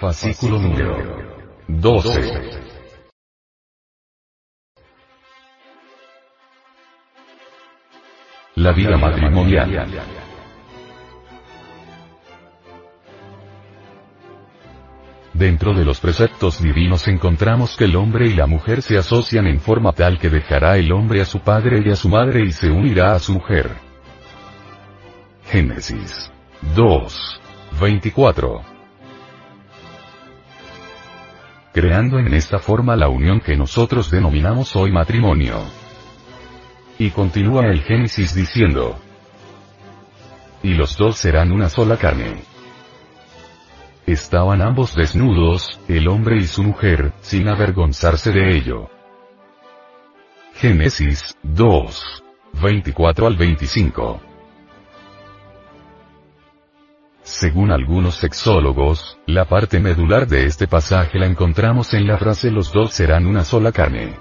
Fascículo número 12. La vida matrimonial. Dentro de los preceptos divinos encontramos que el hombre y la mujer se asocian en forma tal que dejará el hombre a su padre y a su madre y se unirá a su mujer. Génesis 2. 24. Creando en esta forma la unión que nosotros denominamos hoy matrimonio. Y continúa el Génesis diciendo, y los dos serán una sola carne. Estaban ambos desnudos, el hombre y su mujer, sin avergonzarse de ello. Génesis 2. 24 al 25. Según algunos sexólogos, la parte medular de este pasaje la encontramos en la frase los dos serán una sola carne.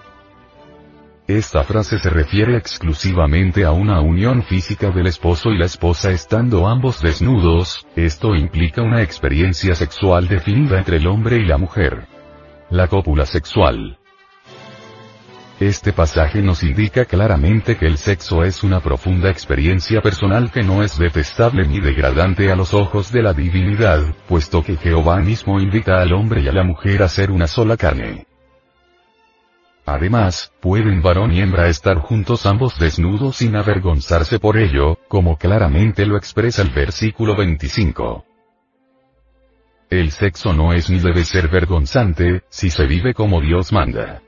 Esta frase se refiere exclusivamente a una unión física del esposo y la esposa estando ambos desnudos, esto implica una experiencia sexual definida entre el hombre y la mujer. La cópula sexual. Este pasaje nos indica claramente que el sexo es una profunda experiencia personal que no es detestable ni degradante a los ojos de la divinidad, puesto que Jehová mismo invita al hombre y a la mujer a ser una sola carne. Además, pueden varón y hembra estar juntos ambos desnudos sin avergonzarse por ello, como claramente lo expresa el versículo 25. El sexo no es ni debe ser vergonzante, si se vive como Dios manda.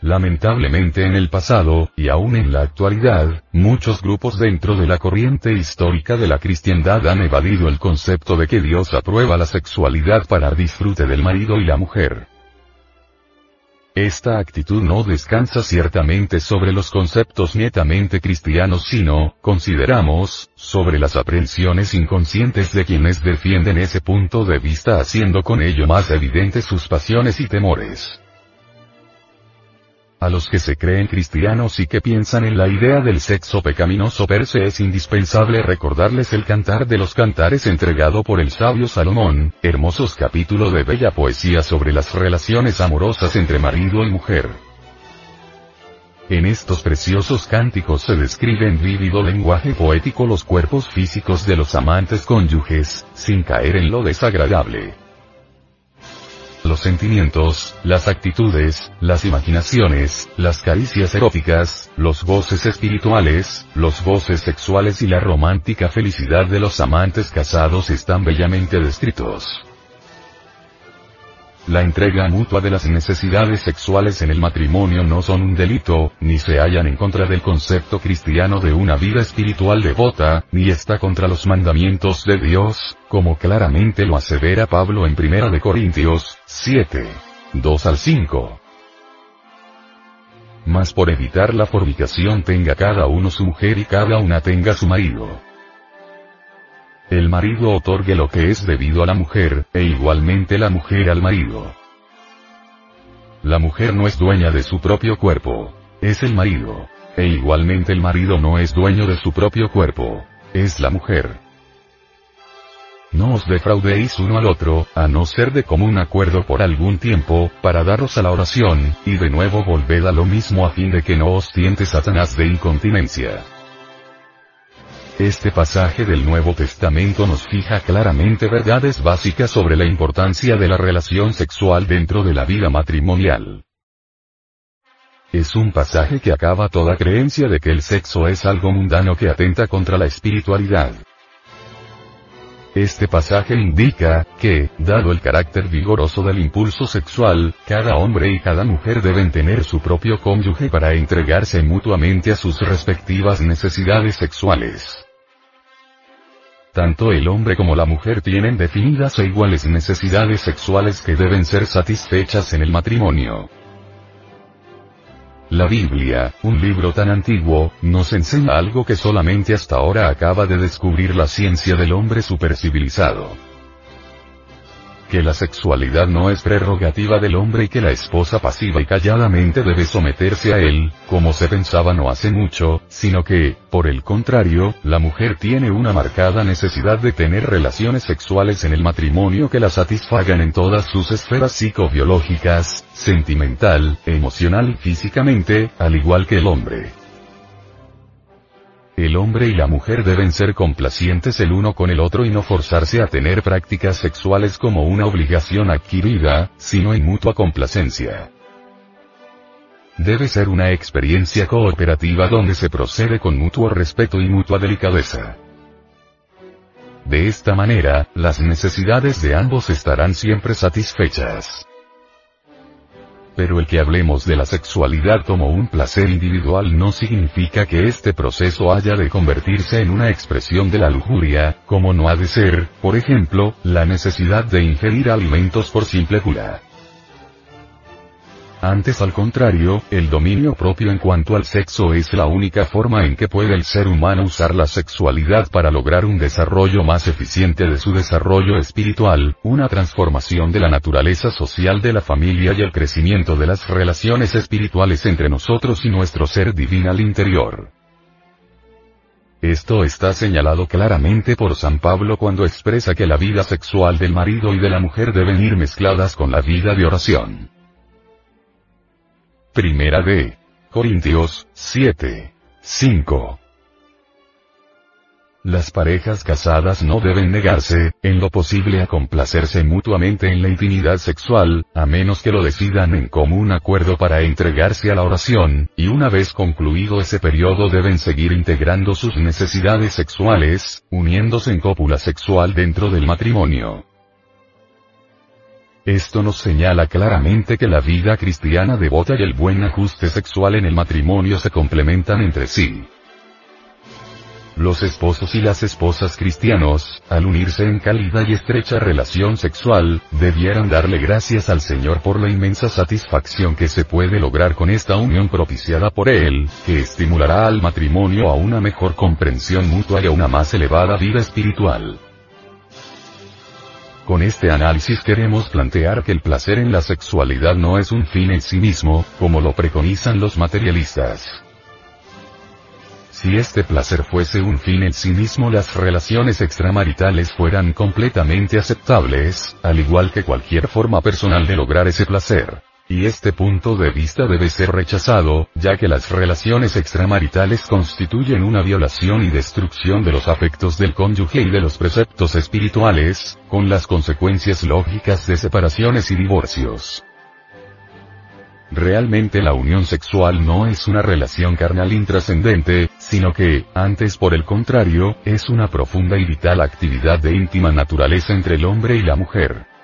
Lamentablemente en el pasado, y aún en la actualidad, muchos grupos dentro de la corriente histórica de la cristiandad han evadido el concepto de que Dios aprueba la sexualidad para disfrute del marido y la mujer. Esta actitud no descansa ciertamente sobre los conceptos netamente cristianos sino, consideramos, sobre las aprensiones inconscientes de quienes defienden ese punto de vista haciendo con ello más evidentes sus pasiones y temores. A los que se creen cristianos y que piensan en la idea del sexo pecaminoso per se es indispensable recordarles el cantar de los cantares entregado por el sabio Salomón, hermosos capítulo de bella poesía sobre las relaciones amorosas entre marido y mujer. En estos preciosos cánticos se describe en vívido lenguaje poético los cuerpos físicos de los amantes cónyuges, sin caer en lo desagradable los sentimientos, las actitudes, las imaginaciones, las caricias eróticas, los goces espirituales, los goces sexuales y la romántica felicidad de los amantes casados están bellamente descritos. La entrega mutua de las necesidades sexuales en el matrimonio no son un delito, ni se hallan en contra del concepto cristiano de una vida espiritual devota, ni está contra los mandamientos de Dios, como claramente lo asevera Pablo en 1 de Corintios 7. 2 al 5. Mas por evitar la fornicación tenga cada uno su mujer y cada una tenga su marido. El marido otorgue lo que es debido a la mujer, e igualmente la mujer al marido. La mujer no es dueña de su propio cuerpo. Es el marido. E igualmente el marido no es dueño de su propio cuerpo. Es la mujer. No os defraudéis uno al otro, a no ser de común acuerdo por algún tiempo, para daros a la oración, y de nuevo volved a lo mismo a fin de que no os tiente Satanás de incontinencia. Este pasaje del Nuevo Testamento nos fija claramente verdades básicas sobre la importancia de la relación sexual dentro de la vida matrimonial. Es un pasaje que acaba toda creencia de que el sexo es algo mundano que atenta contra la espiritualidad. Este pasaje indica, que, dado el carácter vigoroso del impulso sexual, cada hombre y cada mujer deben tener su propio cónyuge para entregarse mutuamente a sus respectivas necesidades sexuales. Tanto el hombre como la mujer tienen definidas e iguales necesidades sexuales que deben ser satisfechas en el matrimonio. La Biblia, un libro tan antiguo, nos enseña algo que solamente hasta ahora acaba de descubrir la ciencia del hombre supercivilizado que la sexualidad no es prerrogativa del hombre y que la esposa pasiva y calladamente debe someterse a él, como se pensaba no hace mucho, sino que, por el contrario, la mujer tiene una marcada necesidad de tener relaciones sexuales en el matrimonio que la satisfagan en todas sus esferas psicobiológicas, sentimental, emocional y físicamente, al igual que el hombre. El hombre y la mujer deben ser complacientes el uno con el otro y no forzarse a tener prácticas sexuales como una obligación adquirida, sino en mutua complacencia. Debe ser una experiencia cooperativa donde se procede con mutuo respeto y mutua delicadeza. De esta manera, las necesidades de ambos estarán siempre satisfechas pero el que hablemos de la sexualidad como un placer individual no significa que este proceso haya de convertirse en una expresión de la lujuria, como no ha de ser, por ejemplo, la necesidad de ingerir alimentos por simple cura. Antes al contrario, el dominio propio en cuanto al sexo es la única forma en que puede el ser humano usar la sexualidad para lograr un desarrollo más eficiente de su desarrollo espiritual, una transformación de la naturaleza social de la familia y el crecimiento de las relaciones espirituales entre nosotros y nuestro ser divino al interior. Esto está señalado claramente por San Pablo cuando expresa que la vida sexual del marido y de la mujer deben ir mezcladas con la vida de oración. Primera de Corintios 7. 5. Las parejas casadas no deben negarse, en lo posible a complacerse mutuamente en la intimidad sexual, a menos que lo decidan en común acuerdo para entregarse a la oración, y una vez concluido ese periodo deben seguir integrando sus necesidades sexuales, uniéndose en cópula sexual dentro del matrimonio. Esto nos señala claramente que la vida cristiana devota y el buen ajuste sexual en el matrimonio se complementan entre sí. Los esposos y las esposas cristianos, al unirse en cálida y estrecha relación sexual, debieran darle gracias al Señor por la inmensa satisfacción que se puede lograr con esta unión propiciada por Él, que estimulará al matrimonio a una mejor comprensión mutua y a una más elevada vida espiritual. Con este análisis queremos plantear que el placer en la sexualidad no es un fin en sí mismo, como lo preconizan los materialistas. Si este placer fuese un fin en sí mismo las relaciones extramaritales fueran completamente aceptables, al igual que cualquier forma personal de lograr ese placer. Y este punto de vista debe ser rechazado, ya que las relaciones extramaritales constituyen una violación y destrucción de los afectos del cónyuge y de los preceptos espirituales, con las consecuencias lógicas de separaciones y divorcios. Realmente la unión sexual no es una relación carnal intrascendente, sino que, antes por el contrario, es una profunda y vital actividad de íntima naturaleza entre el hombre y la mujer.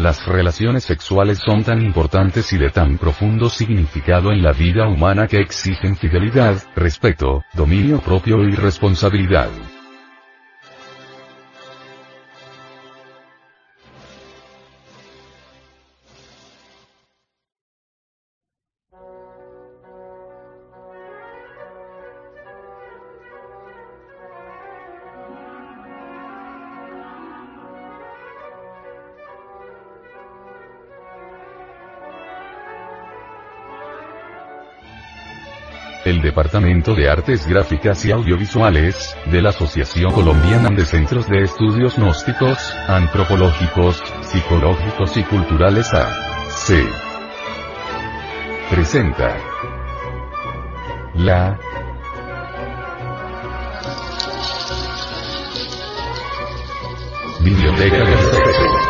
Las relaciones sexuales son tan importantes y de tan profundo significado en la vida humana que exigen fidelidad, respeto, dominio propio y responsabilidad. El Departamento de Artes Gráficas y Audiovisuales, de la Asociación Colombiana de Centros de Estudios Gnósticos, Antropológicos, Psicológicos y Culturales A.C. Presenta la Biblioteca del Sexo.